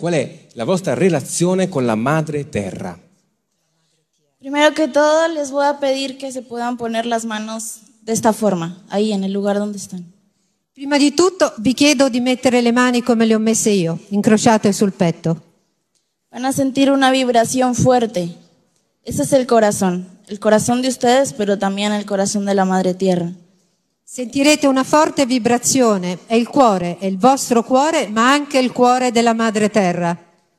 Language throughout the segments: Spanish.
qual è la vostra relazione con la madre terra. Primero que todo, les voy a pedir que se puedan poner las manos de esta forma, ahí en el lugar donde están. Prima di tutto vi chiedo di mettere le mani come le ho messe io, incrociate sul petto. Van a sentir una vibración fuerte. Ese es el corazón, el corazón de ustedes, pero también el corazón de la Madre Tierra. Sentirete una forte vibrazione, è il cuore, è il vostro cuore, ma anche il cuore della Madre Terra.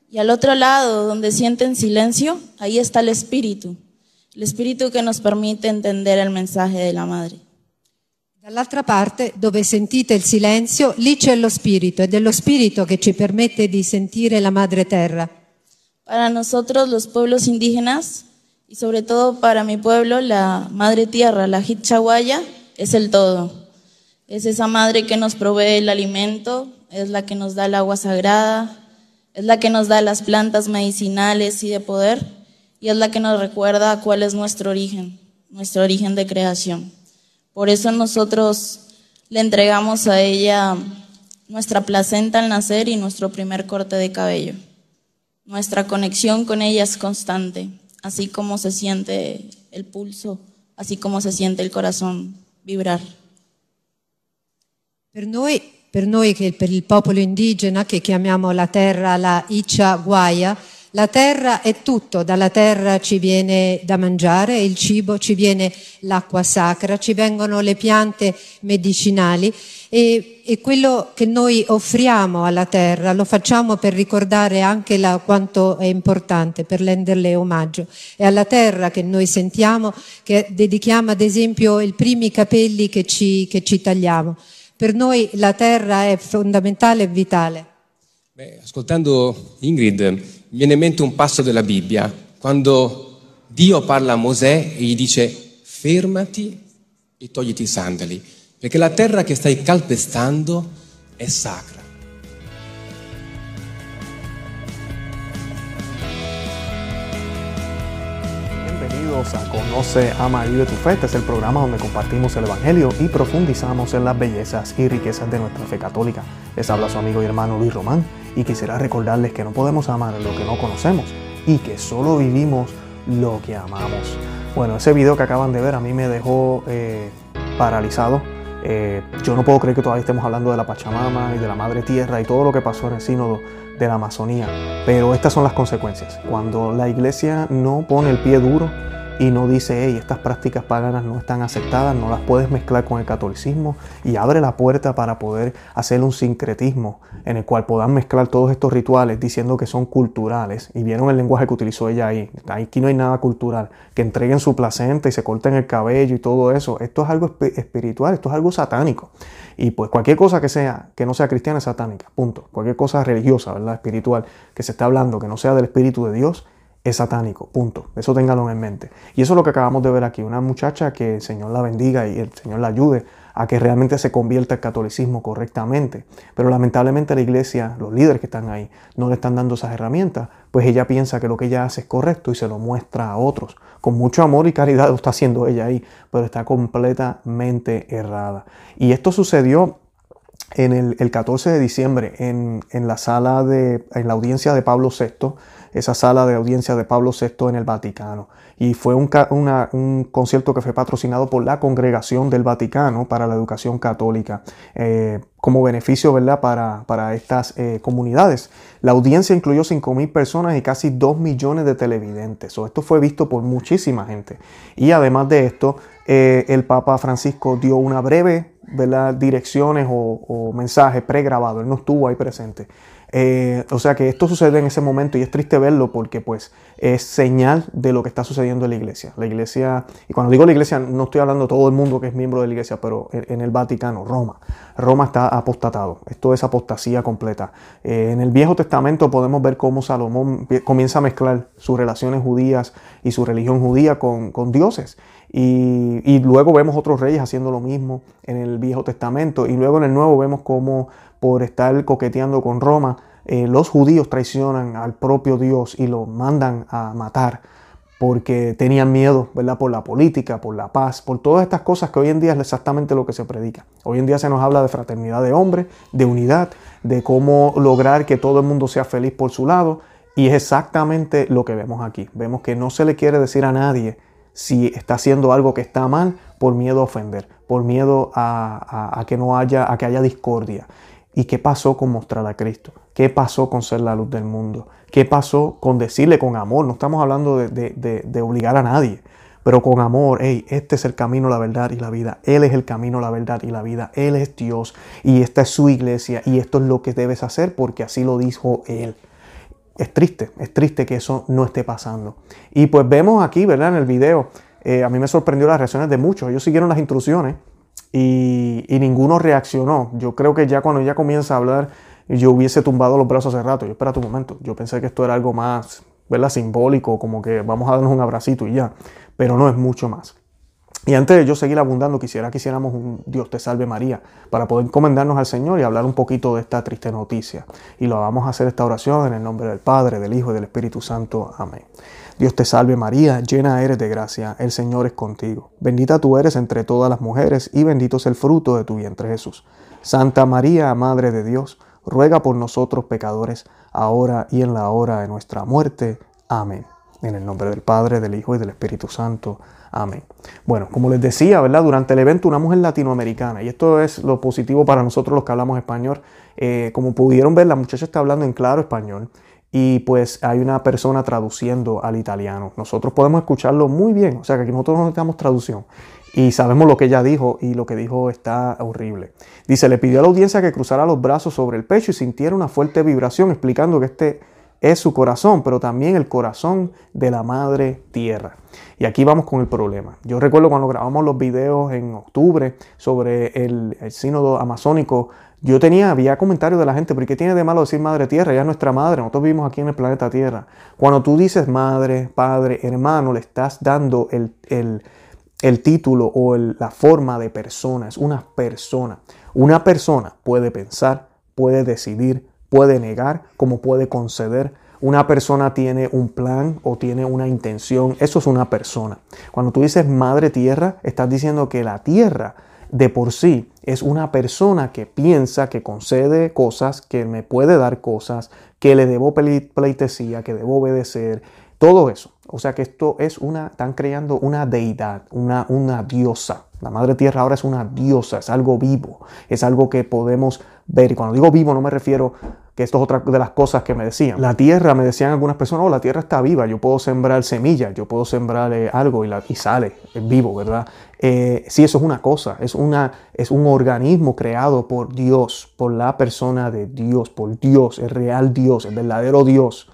Y al otro lado, donde sienten silencio, ahí está el espíritu, el espíritu que nos permite entender el mensaje de la Madre. Dall'altra parte, dove sentite il silenzio, lì c'è lo spirito ed è lo spirito che ci permette di sentire la Madre Terra. Para nosotros los pueblos indígenas y sobre todo para mi pueblo, la Madre Tierra, la Hitchawaya, es el todo. Es esa madre que nos provee el alimento, es la que nos da el agua sagrada, es la que nos da las plantas medicinales y de poder, y es la que nos recuerda cuál es nuestro origen, nuestro origen de creación. Por eso nosotros le entregamos a ella nuestra placenta al nacer y nuestro primer corte de cabello. Nuestra conexión con ella es constante, así como se siente el pulso, así como se siente el corazón vibrar. Per noi, per noi che per il popolo indigena che chiamiamo la terra la Icha Guaya, la terra è tutto, dalla terra ci viene da mangiare, il cibo, ci viene l'acqua sacra, ci vengono le piante medicinali e, e quello che noi offriamo alla terra lo facciamo per ricordare anche la, quanto è importante, per renderle omaggio. È alla terra che noi sentiamo, che dedichiamo ad esempio i primi capelli che ci, che ci tagliamo. Per noi la terra è fondamentale e vitale. Beh, ascoltando Ingrid, mi viene in mente un passo della Bibbia, quando Dio parla a Mosè e gli dice fermati e togliti i sandali, perché la terra che stai calpestando è sacra. Bienvenidos a Conoce, Ama Vive tu Fe. Este es el programa donde compartimos el Evangelio y profundizamos en las bellezas y riquezas de nuestra fe católica. Les habla su amigo y hermano Luis Román y quisiera recordarles que no podemos amar lo que no conocemos y que solo vivimos lo que amamos. Bueno, ese video que acaban de ver a mí me dejó eh, paralizado. Eh, yo no puedo creer que todavía estemos hablando de la Pachamama y de la Madre Tierra y todo lo que pasó en el sínodo de la Amazonía. Pero estas son las consecuencias. Cuando la iglesia no pone el pie duro y no dice, hey, estas prácticas paganas no están aceptadas, no las puedes mezclar con el catolicismo y abre la puerta para poder hacer un sincretismo en el cual puedan mezclar todos estos rituales diciendo que son culturales. Y vieron el lenguaje que utilizó ella ahí. Aquí no hay nada cultural. Que entreguen su placenta y se corten el cabello y todo eso. Esto es algo espiritual, esto es algo satánico. Y pues cualquier cosa que sea, que no sea cristiana es satánica, punto. Cualquier cosa religiosa, ¿verdad? Espiritual, que se está hablando, que no sea del Espíritu de Dios, es satánico, punto. Eso ténganlo en mente. Y eso es lo que acabamos de ver aquí, una muchacha que el Señor la bendiga y el Señor la ayude a que realmente se convierta el catolicismo correctamente. Pero lamentablemente la iglesia, los líderes que están ahí, no le están dando esas herramientas, pues ella piensa que lo que ella hace es correcto y se lo muestra a otros. Con mucho amor y caridad lo está haciendo ella ahí, pero está completamente errada. Y esto sucedió en el, el 14 de diciembre en, en, la sala de, en la audiencia de Pablo VI, esa sala de audiencia de Pablo VI en el Vaticano. Y fue un, un concierto que fue patrocinado por la Congregación del Vaticano para la Educación Católica, eh, como beneficio ¿verdad? Para, para estas eh, comunidades. La audiencia incluyó 5.000 personas y casi 2 millones de televidentes. So, esto fue visto por muchísima gente. Y además de esto, eh, el Papa Francisco dio una breve ¿verdad? direcciones o, o mensaje pregrabado. Él no estuvo ahí presente. Eh, o sea que esto sucede en ese momento y es triste verlo porque pues es señal de lo que está sucediendo en la iglesia. La iglesia, y cuando digo la iglesia no estoy hablando de todo el mundo que es miembro de la iglesia, pero en el Vaticano, Roma. Roma está apostatado. Esto es apostasía completa. Eh, en el Viejo Testamento podemos ver cómo Salomón comienza a mezclar sus relaciones judías y su religión judía con dioses. Y, luego vemos otros reyes haciendo lo mismo en el Viejo Testamento. Y luego en el Nuevo vemos cómo por estar coqueteando con Roma, eh, los judíos traicionan al propio Dios y lo mandan a matar. porque tenían miedo, ¿verdad? Por la política, por la paz, por todas estas cosas que hoy en día es exactamente lo que se predica. Hoy en día se nos habla de fraternidad de hombres, de unidad, de cómo lograr que todo el mundo sea feliz por su lado, y es exactamente lo que vemos aquí. Vemos que no se le quiere decir a nadie si está haciendo algo que está mal por miedo a ofender, por miedo a, a que no haya, a que haya discordia. ¿Y qué pasó con mostrar a Cristo? ¿Qué pasó con ser la luz del mundo? ¿Qué pasó con decirle con amor? No estamos hablando de, obligar a nadie, pero con amor, hey, este es el camino, la verdad y la vida. Él es el camino, la verdad y la vida. Él es Dios y esta es su iglesia y esto es lo que debes hacer porque así lo dijo Él. Es triste, es triste que eso no esté pasando. Y pues vemos aquí, ¿verdad? En el video, eh, a mí me sorprendió las reacciones de muchos. Ellos siguieron las instrucciones y, ninguno reaccionó. Yo creo que ya cuando ella comienza a hablar, yo hubiese tumbado los brazos hace rato. Yo, espera tu momento. Yo pensé que esto era algo más, ¿verdad? Simbólico, como que vamos a darnos un abracito y ya. Pero no es mucho más. Y antes de yo seguir abundando, quisiera que hiciéramos un Dios te salve María para poder encomendarnos al Señor y hablar un poquito de esta triste noticia. Y lo vamos a hacer esta oración en el nombre del Padre, del Hijo y del Espíritu Santo. Amén. Dios te salve María, llena eres de gracia, el Señor es contigo. Bendita tú eres entre todas las mujeres y bendito es el fruto de tu vientre Jesús. Santa María, Madre de Dios, ruega por nosotros pecadores, ahora y en la hora de nuestra muerte. Amén. En el nombre del Padre, del Hijo y del Espíritu Santo. Amén. Bueno, como les decía, ¿verdad? Durante el evento una mujer latinoamericana, y esto es lo positivo para nosotros los que hablamos español, eh, como pudieron ver, la muchacha está hablando en claro español y pues hay una persona traduciendo al italiano. Nosotros podemos escucharlo muy bien, o sea que aquí nosotros no necesitamos traducción y sabemos lo que ella dijo y lo que dijo está horrible. Dice, le pidió a la audiencia que cruzara los brazos sobre el pecho y sintiera una fuerte vibración explicando que este es su corazón, pero también el corazón de la madre tierra. Y aquí vamos con el problema. Yo recuerdo cuando grabamos los videos en octubre sobre el, el sínodo amazónico yo tenía, había comentarios de la gente, pero ¿qué tiene de malo decir madre tierra? Ella es nuestra madre, nosotros vivimos aquí en el planeta Tierra. Cuando tú dices madre, padre, hermano, le estás dando el, el, título o la forma de persona, es una persona. Una persona puede pensar, puede decidir, puede negar, como puede conceder. Una persona tiene un plan o tiene una intención, eso es una persona. Cuando tú dices madre tierra, estás diciendo que la tierra de por sí es una persona que piensa, que concede cosas, que me puede dar cosas, que le debo pleitesía, que debo obedecer, todo eso. O sea que esto es una, están creando una deidad, una, una diosa. La Madre Tierra ahora es una diosa, es algo vivo, es algo que podemos ver. Y cuando digo vivo no me refiero que esto es otra de las cosas que me decían. La tierra, me decían algunas personas, oh, la tierra está viva, yo puedo sembrar semillas, yo puedo sembrar eh, algo y, sale, es vivo, ¿verdad? Eh, sí, eso es una cosa, es, una, es un organismo creado por Dios, por la persona de Dios, por Dios, el real Dios, el verdadero Dios.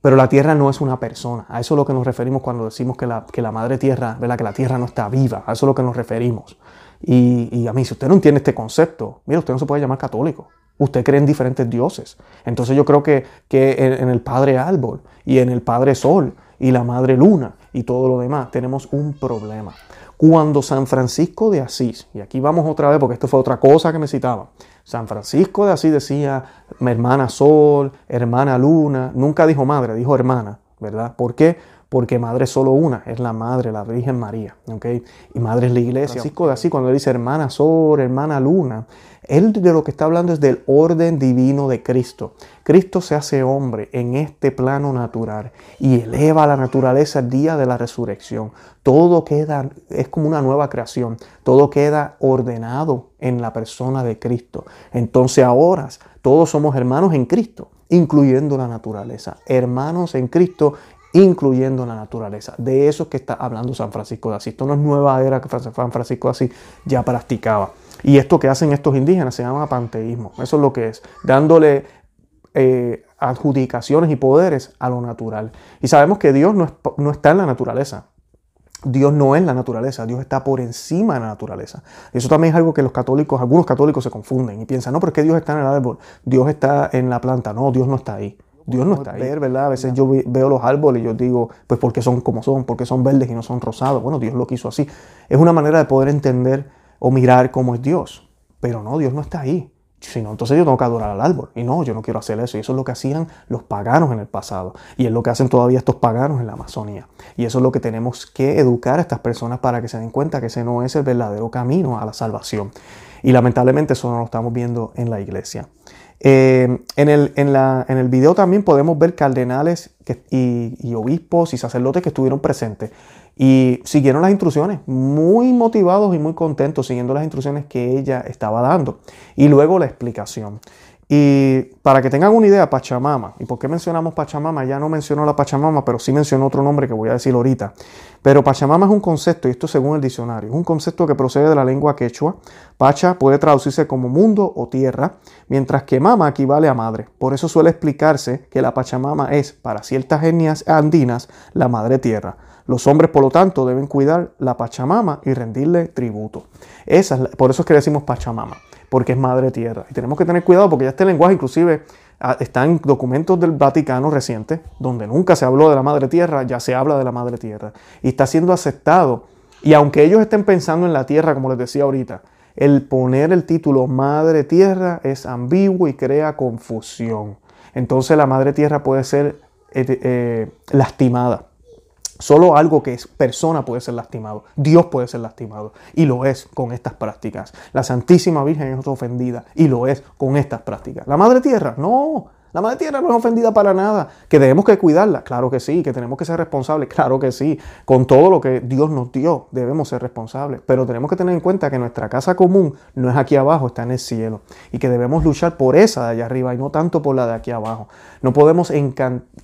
Pero la tierra no es una persona. A eso es lo que nos referimos cuando decimos que la, que la madre tierra, ¿verdad? que la tierra no está viva. A eso es lo que nos referimos. Y, a mí, si usted no entiende este concepto, mira, usted no se puede llamar católico. Usted cree en diferentes dioses. Entonces yo creo que, que en, el Padre Árbol y en el Padre Sol y la Madre Luna y todo lo demás tenemos un problema. Cuando San Francisco de Asís, y aquí vamos otra vez porque esto fue otra cosa que me citaba, San Francisco de Asís decía hermana Sol, hermana Luna, nunca dijo madre, dijo hermana, ¿verdad? ¿Por qué? Porque madre es solo una, es la madre, la Virgen María, ¿ok? Y madre es la iglesia. Francisco de cuando dice hermana Sol, hermana Luna, él de lo que está hablando es del orden divino de Cristo. Cristo se hace hombre en este plano natural y eleva la naturaleza el día de la resurrección. Todo queda, es como una nueva creación, todo queda ordenado en la persona de Cristo. Entonces ahora todos somos hermanos en Cristo, incluyendo la naturaleza. Hermanos en Cristo incluyendo la naturaleza. De eso que está hablando San Francisco de Asís. Esto no es nueva era que San Francisco de Asís ya practicaba. Y esto que hacen estos indígenas se llama panteísmo. Eso es lo que es, dándole eh, adjudicaciones y poderes a lo natural. Y sabemos que Dios no, está en la naturaleza. Dios no es la naturaleza, Dios está por encima de la naturaleza. Eso también es algo que los católicos, algunos católicos se confunden y piensan, no, pero es que Dios está en el árbol, Dios está en la planta. No, Dios no está ahí. Dios no está ahí. Ver, ¿verdad? A veces yo veo los árboles y yo digo, pues porque son como son, porque son verdes y no son rosados. Bueno, Dios lo quiso así. Es una manera de poder entender o mirar cómo es Dios. Pero no, Dios no está ahí. Si no, entonces yo tengo que adorar al árbol. Y no, yo no quiero hacer eso. Y eso es lo que hacían los paganos en el pasado. Y es lo que hacen todavía estos paganos en la Amazonía. Y eso es lo que tenemos que educar a estas personas para que se den cuenta que ese no es el verdadero camino a la salvación. Y lamentablemente eso no lo estamos viendo en la iglesia. Eh, en, el, en, la, en, el, video también podemos ver cardenales y, y, obispos y sacerdotes que estuvieron presentes y siguieron las instrucciones, muy motivados y muy contentos siguiendo las instrucciones que ella estaba dando. Y luego la explicación. Y para que tengan una idea, Pachamama, ¿y por qué mencionamos Pachamama? Ya no mencionó la Pachamama, pero sí mencionó otro nombre que voy a decir ahorita. Pero Pachamama es un concepto, y esto según el diccionario, es un concepto que procede de la lengua quechua. Pacha puede traducirse como mundo o tierra, mientras que mama equivale a madre. Por eso suele explicarse que la Pachamama es, para ciertas etnias andinas, la madre tierra. Los hombres, por lo tanto, deben cuidar la Pachamama y rendirle tributo. Esa es por eso es que decimos Pachamama porque es madre tierra. Y tenemos que tener cuidado porque ya este lenguaje inclusive ah, está en documentos del Vaticano recientes, donde nunca se habló de la madre tierra, ya se habla de la madre tierra. Y está siendo aceptado. Y aunque ellos estén pensando en la tierra, como les decía ahorita, el poner el título madre tierra es ambiguo y crea confusión. Entonces la madre tierra puede ser eh, eh, lastimada. Solo algo que es persona puede ser lastimado. Dios puede ser lastimado. Y lo es con estas prácticas. La Santísima Virgen es ofendida. Y lo es con estas prácticas. La Madre Tierra, no. La Madre Tierra no es ofendida para nada. Que debemos que cuidarla, claro que sí. Que tenemos que ser responsables, claro que sí. Con todo lo que Dios nos dio, debemos ser responsables. Pero tenemos que tener en cuenta que nuestra casa común no es aquí abajo, está en el cielo. Y que debemos luchar por esa de allá arriba y no tanto por la de aquí abajo. No podemos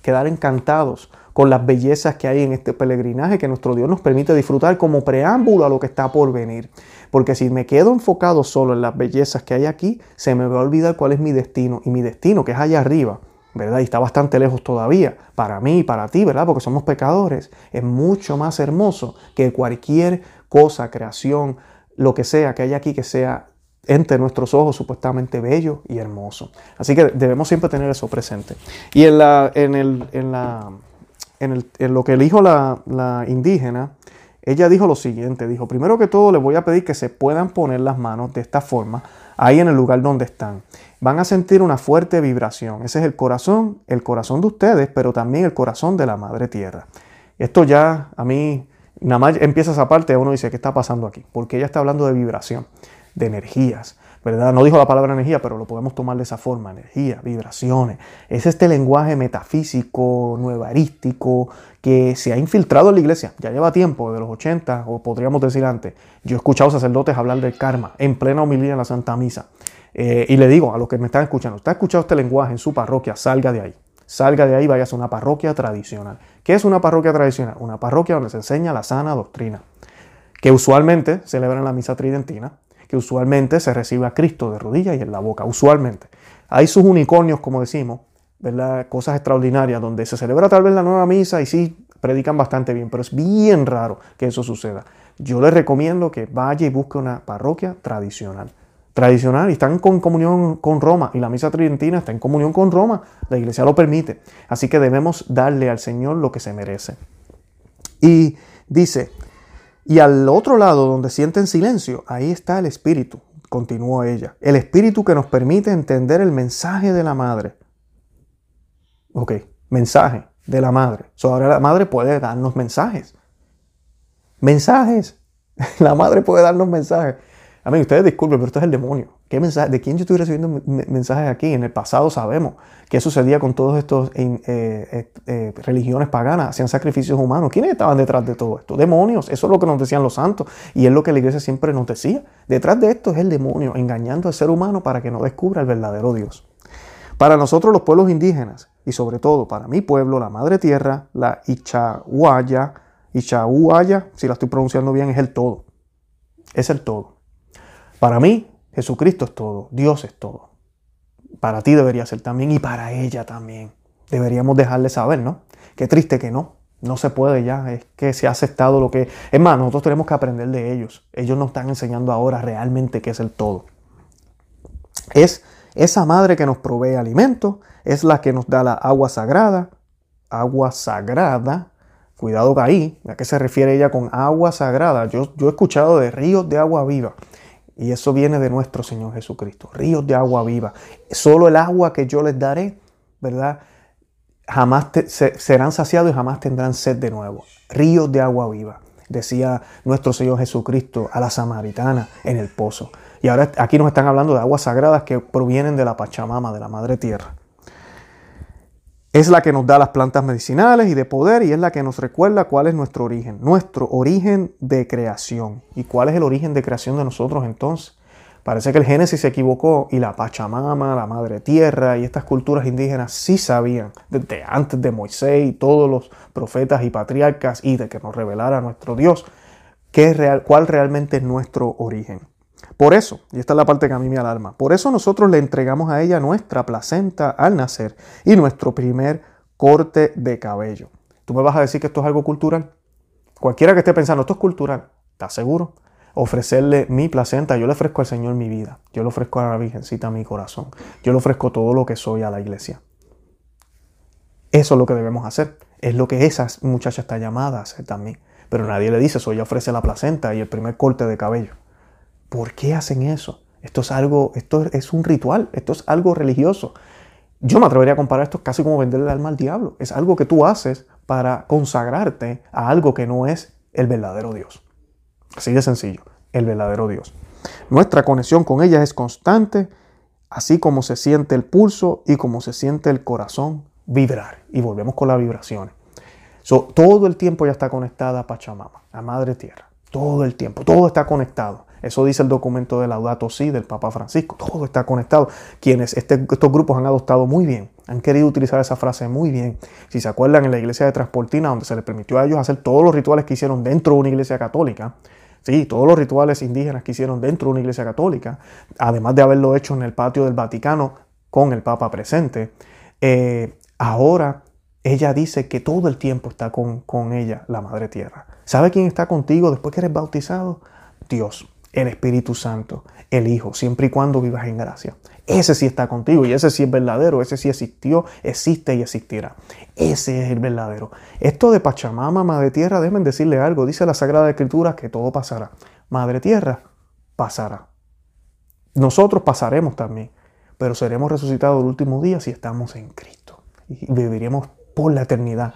quedar encantados con las bellezas que hay en este peregrinaje que nuestro Dios nos permite disfrutar como preámbulo a lo que está por venir. Porque si me quedo enfocado solo en las bellezas que hay aquí, se me va a olvidar cuál es mi destino. Y mi destino, que es allá arriba, ¿verdad? Y está bastante lejos todavía, para mí y para ti, ¿verdad? Porque somos pecadores. Es mucho más hermoso que cualquier cosa, creación, lo que sea que haya aquí que sea entre nuestros ojos supuestamente bello y hermoso. Así que debemos siempre tener eso presente. Y en la, en el, en la en, lo que dijo la, la indígena, ella dijo lo siguiente, dijo, primero que todo les voy a pedir que se puedan poner las manos de esta forma ahí en el lugar donde están. Van a sentir una fuerte vibración. Ese es el corazón, el corazón de ustedes, pero también el corazón de la Madre Tierra. Esto ya a mí, nada más empieza esa parte, uno dice, ¿qué está pasando aquí? Porque ella está hablando de vibración, de energías. No dijo la palabra energía, pero lo podemos tomar de esa forma, energía, vibraciones. Es este lenguaje metafísico, nuevarístico, que se ha infiltrado en la iglesia. Ya lleva tiempo, de los 80, o podríamos decir antes. Yo he escuchado sacerdotes hablar del karma en plena homilía en la Santa Misa. Eh, y le digo a los que me están escuchando, ha escuchado este lenguaje en su parroquia, salga de ahí. Salga de ahí, vaya a una parroquia tradicional. ¿Qué es una parroquia tradicional? Una parroquia donde se enseña la sana doctrina, que usualmente celebran la misa tridentina, que usualmente se recibe a Cristo de rodillas y en la boca, usualmente. Hay sus unicornios, como decimos, ¿verdad? cosas extraordinarias, donde se celebra tal vez la nueva misa y sí predican bastante bien, pero es bien raro que eso suceda. Yo les recomiendo que vaya y busque una parroquia tradicional. Tradicional y están en comunión con Roma y la misa tridentina está en comunión con Roma, la iglesia lo permite. Así que debemos darle al Señor lo que se merece. Y dice, y al otro lado, donde sienten silencio, ahí está el Espíritu, continuó ella. El Espíritu que nos permite entender el mensaje de la Madre. Ok, mensaje de la Madre. ahora la Madre puede darnos mensajes. Mensajes. La Madre puede darnos mensajes. A mí, ustedes disculpen, pero esto es el demonio. ¿Qué mensaje? ¿De quién yo estoy recibiendo mensajes aquí? En el pasado sabemos qué sucedía con todos estos eh, eh, eh, religiones paganas, hacían sacrificios humanos. ¿Quiénes estaban detrás de todo esto? Demonios. Eso es lo que nos decían los santos y es lo que la iglesia siempre nos decía. Detrás de esto es el demonio, engañando al ser humano para que no descubra el verdadero Dios. Para nosotros los pueblos indígenas y sobre todo para mi pueblo, la Madre Tierra, la Ichahuaya, Ichahuaya, si la estoy pronunciando bien, es el todo. Es el todo. Para mí, Jesucristo es todo, Dios es todo. Para ti debería ser también y para ella también. Deberíamos dejarle saber, ¿no? Qué triste que no. No se puede ya, es que se ha aceptado lo que... Es más, nosotros tenemos que aprender de ellos. Ellos nos están enseñando ahora realmente qué es el todo. Es esa madre que nos provee alimento, es la que nos da la agua sagrada. Agua sagrada. Cuidado que ahí, ¿a qué se refiere ella con agua sagrada? Yo, yo he escuchado de ríos de agua viva. Y eso viene de nuestro Señor Jesucristo. Ríos de agua viva. Solo el agua que yo les daré, ¿verdad? Jamás serán saciados y jamás tendrán sed de nuevo. Ríos de agua viva, decía nuestro Señor Jesucristo a la samaritana en el pozo. Y ahora aquí nos están hablando de aguas sagradas que provienen de la Pachamama, de la Madre Tierra. Es la que nos da las plantas medicinales y de poder y es la que nos recuerda cuál es nuestro origen, nuestro origen de creación. ¿Y cuál es el origen de creación de nosotros entonces? Parece que el Génesis se equivocó y la Pachamama, la Madre Tierra y estas culturas indígenas sí sabían desde antes de Moisés y todos los profetas y patriarcas y de que nos revelara nuestro Dios qué es real, cuál realmente es nuestro origen. Por eso, y esta es la parte que a mí me alarma, por eso nosotros le entregamos a ella nuestra placenta al nacer y nuestro primer corte de cabello. ¿Tú me vas a decir que esto es algo cultural? Cualquiera que esté pensando, esto es cultural, ¿estás seguro? Ofrecerle mi placenta, yo le ofrezco al Señor mi vida, yo le ofrezco a la Virgencita mi corazón, yo le ofrezco todo lo que soy a la iglesia. Eso es lo que debemos hacer, es lo que esa muchacha está llamada a hacer también. Pero nadie le dice eso, ella ofrece la placenta y el primer corte de cabello. ¿Por qué hacen eso? Esto es algo, esto es un ritual, esto es algo religioso. Yo me atrevería a comparar esto casi como venderle el alma al diablo. Es algo que tú haces para consagrarte a algo que no es el verdadero Dios. Así de sencillo, el verdadero Dios. Nuestra conexión con ella es constante, así como se siente el pulso y como se siente el corazón vibrar. Y volvemos con las vibraciones. todo el tiempo ya está conectada a Pachamama, a Madre Tierra. Todo el tiempo, todo está conectado. Eso dice el documento de Laudato Si del Papa Francisco. Todo está conectado. Quienes este, estos grupos han adoptado muy bien, han querido utilizar esa frase muy bien. Si se acuerdan, en la iglesia de Transportina, donde se les permitió a ellos hacer todos los rituales que hicieron dentro de una iglesia católica, Sí, todos los rituales indígenas que hicieron dentro de una iglesia católica, además de haberlo hecho en el patio del Vaticano con el Papa presente, eh, ahora ella dice que todo el tiempo está con, con ella, la Madre Tierra. ¿Sabe quién está contigo después que eres bautizado? Dios el Espíritu Santo, el Hijo, siempre y cuando vivas en gracia. Ese sí está contigo y ese sí es verdadero, ese sí existió, existe y existirá. Ese es el verdadero. Esto de Pachamama, Madre Tierra, déjenme decirle algo. Dice la Sagrada Escritura que todo pasará. Madre Tierra pasará. Nosotros pasaremos también, pero seremos resucitados el último día si estamos en Cristo. Y viviremos por la eternidad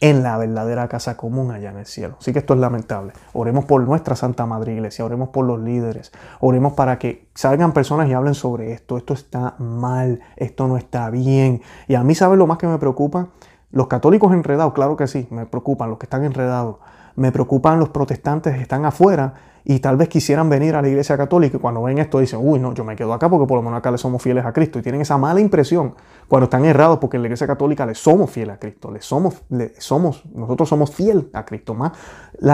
en la verdadera casa común allá en el cielo. Así que esto es lamentable. Oremos por nuestra Santa Madre Iglesia, oremos por los líderes, oremos para que salgan personas y hablen sobre esto. Esto está mal, esto no está bien. Y a mí, ¿sabes lo más que me preocupa? Los católicos enredados, claro que sí, me preocupan, los que están enredados. Me preocupan los protestantes que están afuera y tal vez quisieran venir a la iglesia católica y cuando ven esto dicen, uy, no, yo me quedo acá porque por lo menos acá le somos fieles a Cristo. Y tienen esa mala impresión cuando están errados porque en la iglesia católica le somos fieles a Cristo, le somos, le somos, nosotros somos fieles a Cristo. Más,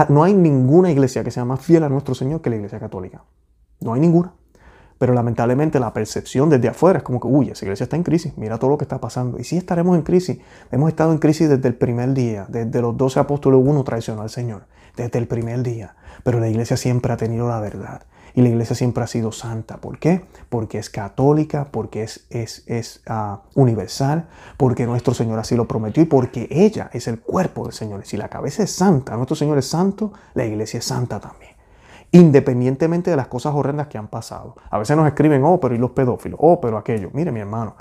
no hay ninguna iglesia que sea más fiel a nuestro Señor que la iglesia católica. No hay ninguna. Pero lamentablemente la percepción desde afuera es como que, uy, esa iglesia está en crisis, mira todo lo que está pasando. Y sí estaremos en crisis. Hemos estado en crisis desde el primer día, desde los doce apóstoles uno traicionó al Señor, desde el primer día. Pero la iglesia siempre ha tenido la verdad. Y la iglesia siempre ha sido santa. ¿Por qué? Porque es católica, porque es, es, es ah, universal, porque nuestro Señor así lo prometió y porque ella es el cuerpo del Señor. Si la cabeza es santa, nuestro Señor es santo, la iglesia es santa también independientemente de las cosas horrendas que han pasado. A veces nos escriben, oh, pero y los pedófilos, oh, pero aquello. Mire, mi hermano,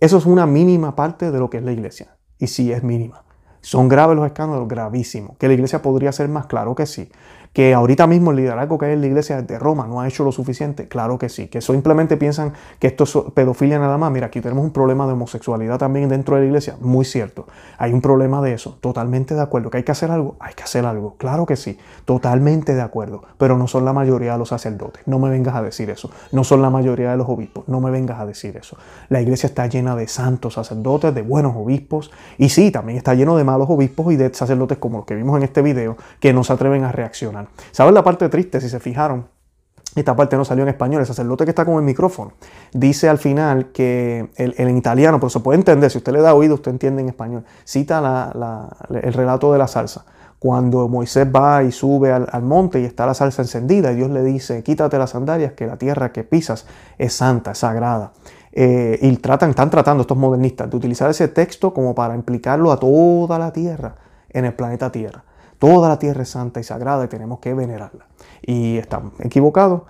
eso es una mínima parte de lo que es la iglesia. Y sí es mínima. Son graves los escándalos, gravísimos. Que la iglesia podría ser más claro que sí que ahorita mismo el liderazgo que hay en la iglesia de Roma no ha hecho lo suficiente, claro que sí, que simplemente piensan que esto es pedofilia nada más, mira, aquí tenemos un problema de homosexualidad también dentro de la iglesia, muy cierto, hay un problema de eso, totalmente de acuerdo, que hay que hacer algo, hay que hacer algo, claro que sí, totalmente de acuerdo, pero no son la mayoría de los sacerdotes, no me vengas a decir eso, no son la mayoría de los obispos, no me vengas a decir eso, la iglesia está llena de santos sacerdotes, de buenos obispos, y sí, también está lleno de malos obispos y de sacerdotes como los que vimos en este video, que no se atreven a reaccionar. ¿Saben la parte triste? Si se fijaron, esta parte no salió en español, el sacerdote que está con el micrófono dice al final que el, en italiano, pero se puede entender, si usted le da oído, usted entiende en español, cita el relato de la salsa. Cuando Moisés va y sube al, monte y está la salsa encendida y Dios le dice, quítate las sandalias, que la tierra que pisas es santa, es sagrada. Eh, y tratan, están tratando estos modernistas de utilizar ese texto como para implicarlo a toda la tierra en el planeta Tierra. Toda la tierra es santa y sagrada y tenemos que venerarla. Y están equivocados.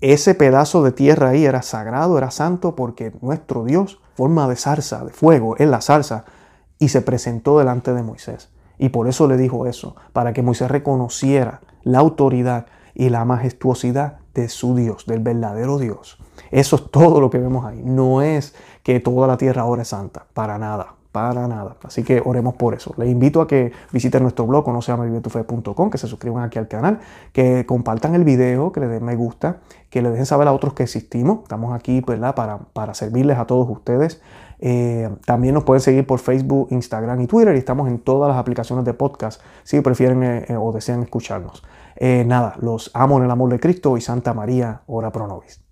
ese pedazo de tierra ahí era sagrado, era santo, porque nuestro Dios, forma de zarza, de fuego, en la zarza, y se presentó delante de Moisés. Y por eso le dijo eso, para que Moisés reconociera la autoridad y la majestuosidad de su Dios, del verdadero Dios. Eso es todo lo que vemos ahí. No es que toda la tierra ahora es santa, para nada, para nada. Así que oremos por eso. Les invito a que visiten nuestro blog, conoceamavivetufe.com, que se suscriban aquí al canal, que compartan el video, que le den me gusta, que le dejen saber a otros que existimos. Estamos aquí Para, para servirles a todos ustedes. Eh, también nos pueden seguir por Facebook, Instagram y Twitter y estamos en todas las aplicaciones de podcast si prefieren eh, eh, o desean escucharnos. nada, los amo en el amor de Cristo y Santa María, ora pro nobis.